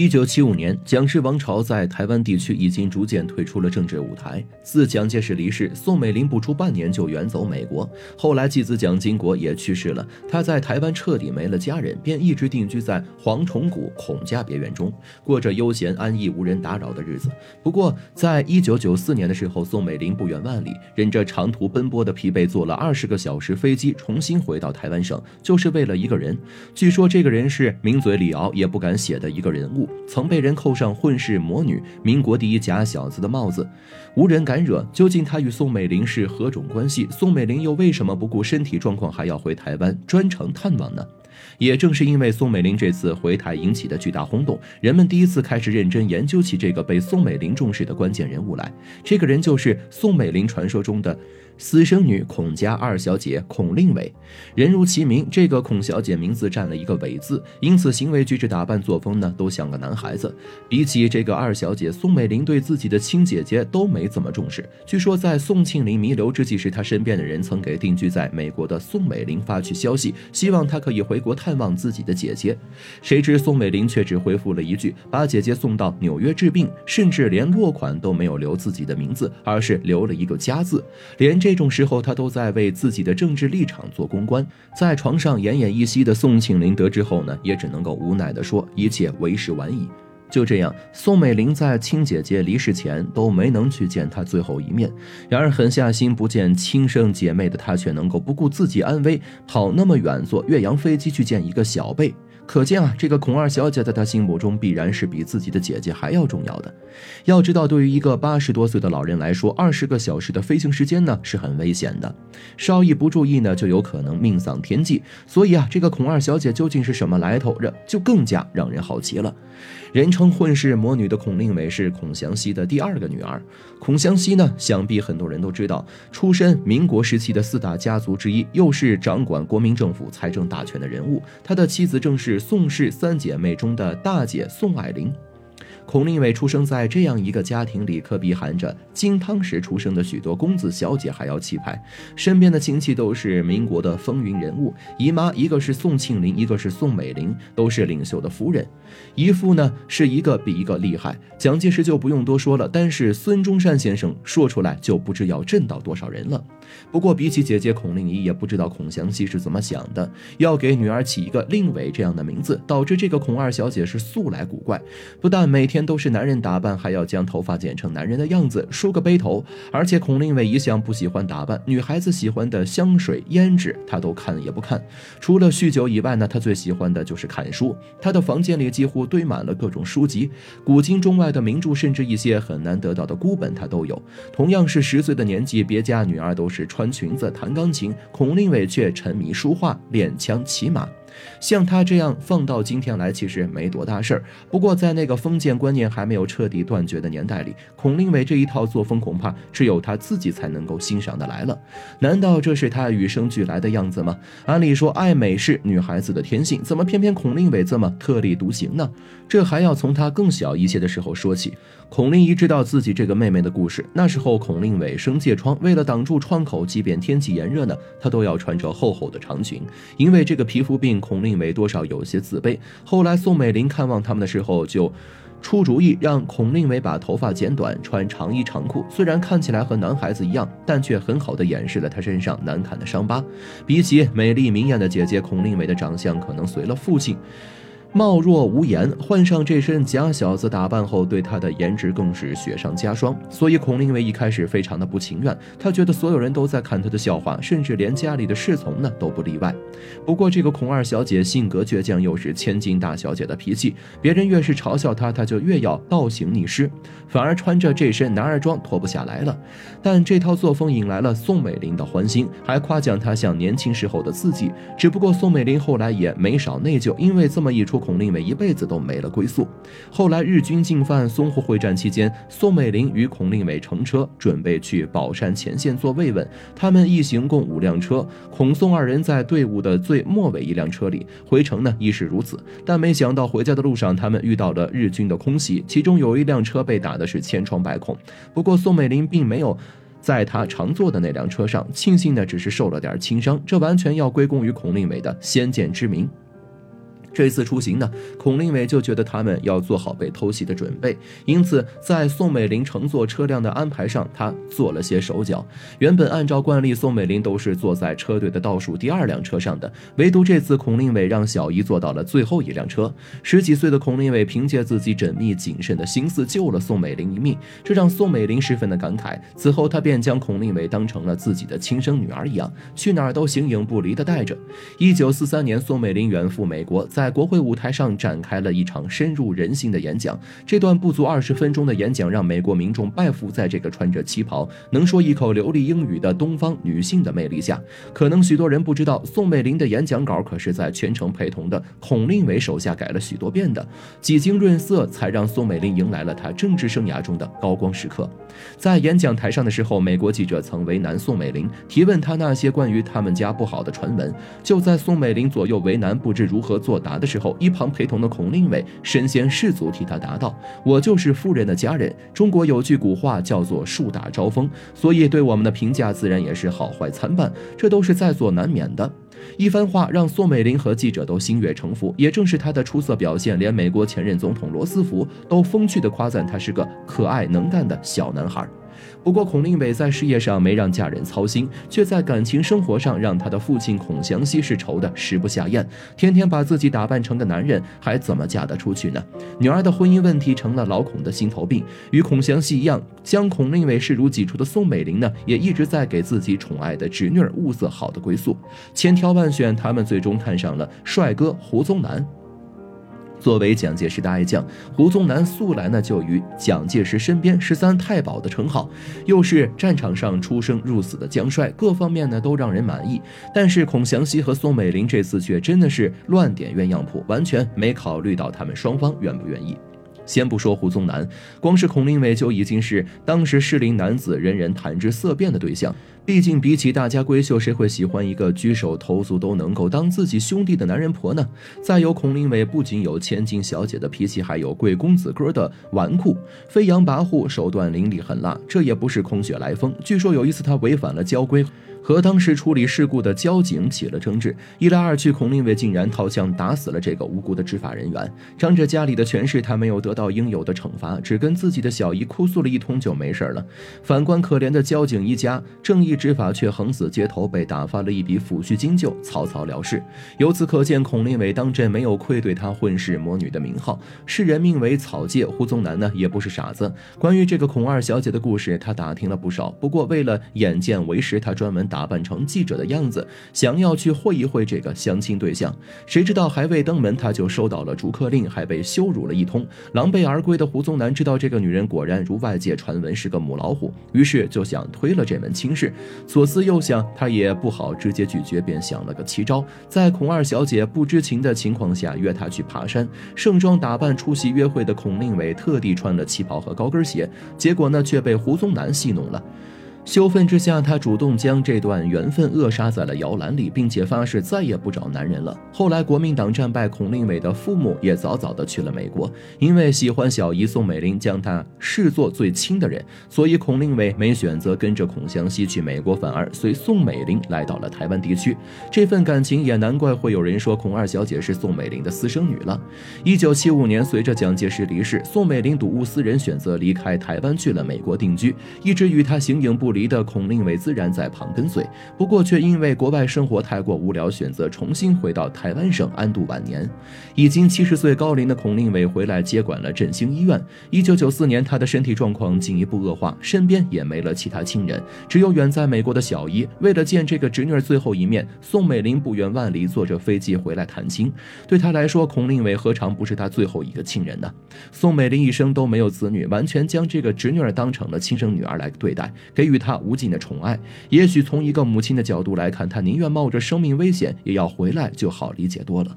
一九七五年，蒋氏王朝在台湾地区已经逐渐退出了政治舞台。自蒋介石离世，宋美龄不出半年就远走美国。后来继子蒋经国也去世了，他在台湾彻底没了家人，便一直定居在黄崇谷孔家别院中，过着悠闲安逸、无人打扰的日子。不过，在一九九四年的时候，宋美龄不远万里，忍着长途奔波的疲惫，坐了二十个小时飞机，重新回到台湾省，就是为了一个人。据说这个人是名嘴李敖也不敢写的一个人物。曾被人扣上混世魔女、民国第一假小子的帽子，无人敢惹。究竟他与宋美龄是何种关系？宋美龄又为什么不顾身体状况还要回台湾专程探望呢？也正是因为宋美龄这次回台引起的巨大轰动，人们第一次开始认真研究起这个被宋美龄重视的关键人物来。这个人就是宋美龄传说中的。私生女孔家二小姐孔令伟，人如其名，这个孔小姐名字占了一个伟字，因此行为举止、打扮作风呢，都像个男孩子。比起这个二小姐，宋美龄对自己的亲姐姐都没怎么重视。据说在宋庆龄弥留之际时，她身边的人曾给定居在美国的宋美龄发去消息，希望她可以回国探望自己的姐姐。谁知宋美龄却只回复了一句：“把姐姐送到纽约治病。”甚至连落款都没有留自己的名字，而是留了一个家字，连这。种时候，她都在为自己的政治立场做公关。在床上奄奄一息的宋庆龄得知后呢，也只能够无奈地说：“一切为时晚矣。”就这样，宋美龄在亲姐姐离世前都没能去见她最后一面。然而，狠下心不见亲生姐妹的她，却能够不顾自己安危，跑那么远，坐岳阳飞机去见一个小辈。可见啊，这个孔二小姐在他心目中必然是比自己的姐姐还要重要的。要知道，对于一个八十多岁的老人来说，二十个小时的飞行时间呢是很危险的，稍一不注意呢就有可能命丧天际。所以啊，这个孔二小姐究竟是什么来头，这就更加让人好奇了。人称混世魔女的孔令伟是孔祥熙的第二个女儿。孔祥熙呢，想必很多人都知道，出身民国时期的四大家族之一，又是掌管国民政府财政大权的人物。他的妻子正是宋氏三姐妹中的大姐宋霭龄。孔令伟出生在这样一个家庭里，可比含着金汤匙出生的许多公子小姐还要气派。身边的亲戚都是民国的风云人物，姨妈一个是宋庆龄，一个是宋美龄，都是领袖的夫人。姨父呢是一个比一个厉害，蒋介石就不用多说了，但是孙中山先生说出来就不知要震到多少人了。不过比起姐姐孔令仪，也不知道孔祥熙是怎么想的，要给女儿起一个令伟这样的名字，导致这个孔二小姐是素来古怪，不但每天。都是男人打扮，还要将头发剪成男人的样子，梳个背头。而且孔令伟一向不喜欢打扮，女孩子喜欢的香水、胭脂，他都看也不看。除了酗酒以外呢，他最喜欢的就是看书。他的房间里几乎堆满了各种书籍，古今中外的名著，甚至一些很难得到的孤本，他都有。同样是十岁的年纪，别家女儿都是穿裙子、弹钢琴，孔令伟却沉迷书画、练枪、骑马。像他这样放到今天来，其实没多大事儿。不过在那个封建观念还没有彻底断绝的年代里，孔令伟这一套作风恐怕只有他自己才能够欣赏的来了。难道这是他与生俱来的样子吗？按理说爱美是女孩子的天性，怎么偏偏孔令伟这么特立独行呢？这还要从他更小一些的时候说起。孔令仪知道自己这个妹妹的故事。那时候孔令伟生疥疮，为了挡住创口，即便天气炎热呢，他都要穿着厚厚的长裙。因为这个皮肤病，孔令伟多少有些自卑。后来宋美龄看望他们的时候，就出主意让孔令伟把头发剪短，穿长衣长裤。虽然看起来和男孩子一样，但却很好的掩饰了他身上难看的伤疤。比起美丽明艳的姐姐，孔令伟的长相可能随了父亲。貌若无颜，换上这身假小子打扮后，对他的颜值更是雪上加霜。所以孔令伟一开始非常的不情愿，他觉得所有人都在看他的笑话，甚至连家里的侍从呢都不例外。不过这个孔二小姐性格倔强，又是千金大小姐的脾气，别人越是嘲笑她，她就越要倒行逆施，反而穿着这身男儿装脱不下来了。但这套作风引来了宋美龄的欢心，还夸奖她像年轻时候的自己。只不过宋美龄后来也没少内疚，因为这么一出。孔令伟一辈子都没了归宿。后来日军进犯淞沪会战期间，宋美龄与孔令伟乘车准备去宝山前线做慰问。他们一行共五辆车，孔宋二人在队伍的最末尾一辆车里。回程呢亦是如此。但没想到回家的路上，他们遇到了日军的空袭，其中有一辆车被打的是千疮百孔。不过宋美龄并没有在他常坐的那辆车上，庆幸的只是受了点轻伤。这完全要归功于孔令伟的先见之明。这次出行呢，孔令伟就觉得他们要做好被偷袭的准备，因此在宋美龄乘坐车辆的安排上，他做了些手脚。原本按照惯例，宋美龄都是坐在车队的倒数第二辆车上的，唯独这次孔令伟让小姨坐到了最后一辆车。十几岁的孔令伟凭借自己缜密谨慎的心思救了宋美龄一命，这让宋美龄十分的感慨。此后，他便将孔令伟当成了自己的亲生女儿一样，去哪儿都形影不离的带着。一九四三年，宋美龄远赴美国，在在国会舞台上展开了一场深入人心的演讲。这段不足二十分钟的演讲，让美国民众拜服在这个穿着旗袍、能说一口流利英语的东方女性的魅力下。可能许多人不知道，宋美龄的演讲稿可是在全程陪同的孔令伟手下改了许多遍的，几经润色，才让宋美龄迎来了她政治生涯中的高光时刻。在演讲台上的时候，美国记者曾为难宋美龄，提问她那些关于他们家不好的传闻。就在宋美龄左右为难，不知如何作答。答的时候，一旁陪同的孔令伟身先士卒替他答道：“我就是夫人的家人。中国有句古话叫做‘树大招风’，所以对我们的评价自然也是好坏参半，这都是在所难免的。”一番话让宋美龄和记者都心悦诚服。也正是他的出色表现，连美国前任总统罗斯福都风趣地夸赞他是个可爱能干的小男孩。不过，孔令伟在事业上没让家人操心，却在感情生活上让他的父亲孔祥熙是愁得食不下咽。天天把自己打扮成个男人，还怎么嫁得出去呢？女儿的婚姻问题成了老孔的心头病。与孔祥熙一样，将孔令伟视如己出的宋美龄呢，也一直在给自己宠爱的侄女儿物色好的归宿。千挑万选，他们最终看上了帅哥胡宗南。作为蒋介石的爱将，胡宗南素来呢就与蒋介石身边十三太保的称号，又是战场上出生入死的将帅，各方面呢都让人满意。但是孔祥熙和宋美龄这次却真的是乱点鸳鸯谱，完全没考虑到他们双方愿不愿意。先不说胡宗南，光是孔令伟就已经是当时适龄男子人人谈之色变的对象。毕竟，比起大家闺秀，谁会喜欢一个举手投足都能够当自己兄弟的男人婆呢？再有，孔令伟不仅有千金小姐的脾气，还有贵公子哥的纨绔，飞扬跋扈，手段凌厉狠辣，这也不是空穴来风。据说有一次他违反了交规。和当时处理事故的交警起了争执，一来二去，孔令伟竟然掏枪打死了这个无辜的执法人员。仗着家里的权势，他没有得到应有的惩罚，只跟自己的小姨哭诉了一通就没事了。反观可怜的交警一家，正义执法却横死街头，被打发了一笔抚恤金就草草了事。由此可见，孔令伟当真没有愧对他混世魔女的名号。世人命为草芥，胡宗南呢也不是傻子。关于这个孔二小姐的故事，他打听了不少。不过为了眼见为实，他专门。打扮成记者的样子，想要去会一会这个相亲对象，谁知道还未登门，他就收到了逐客令，还被羞辱了一通。狼狈而归的胡宗南知道这个女人果然如外界传闻是个母老虎，于是就想推了这门亲事。左思右想，他也不好直接拒绝，便想了个奇招，在孔二小姐不知情的情况下约她去爬山。盛装打扮出席约会的孔令伟特地穿了旗袍和高跟鞋，结果呢却被胡宗南戏弄了。羞愤之下，他主动将这段缘分扼杀在了摇篮里，并且发誓再也不找男人了。后来国民党战败，孔令伟的父母也早早的去了美国。因为喜欢小姨宋美龄，将她视作最亲的人，所以孔令伟没选择跟着孔祥熙去美国，反而随宋美龄来到了台湾地区。这份感情也难怪会有人说孔二小姐是宋美龄的私生女了。一九七五年，随着蒋介石离世，宋美龄睹物思人，选择离开台湾去了美国定居，一直与他形影不。离离的孔令伟自然在旁跟随，不过却因为国外生活太过无聊，选择重新回到台湾省安度晚年。已经七十岁高龄的孔令伟回来接管了振兴医院。一九九四年，他的身体状况进一步恶化，身边也没了其他亲人，只有远在美国的小姨。为了见这个侄女最后一面，宋美龄不远万里坐着飞机回来探亲。对他来说，孔令伟何尝不是他最后一个亲人呢？宋美龄一生都没有子女，完全将这个侄女儿当成了亲生女儿来对待，给予。他无尽的宠爱，也许从一个母亲的角度来看，他宁愿冒着生命危险，也要回来，就好理解多了。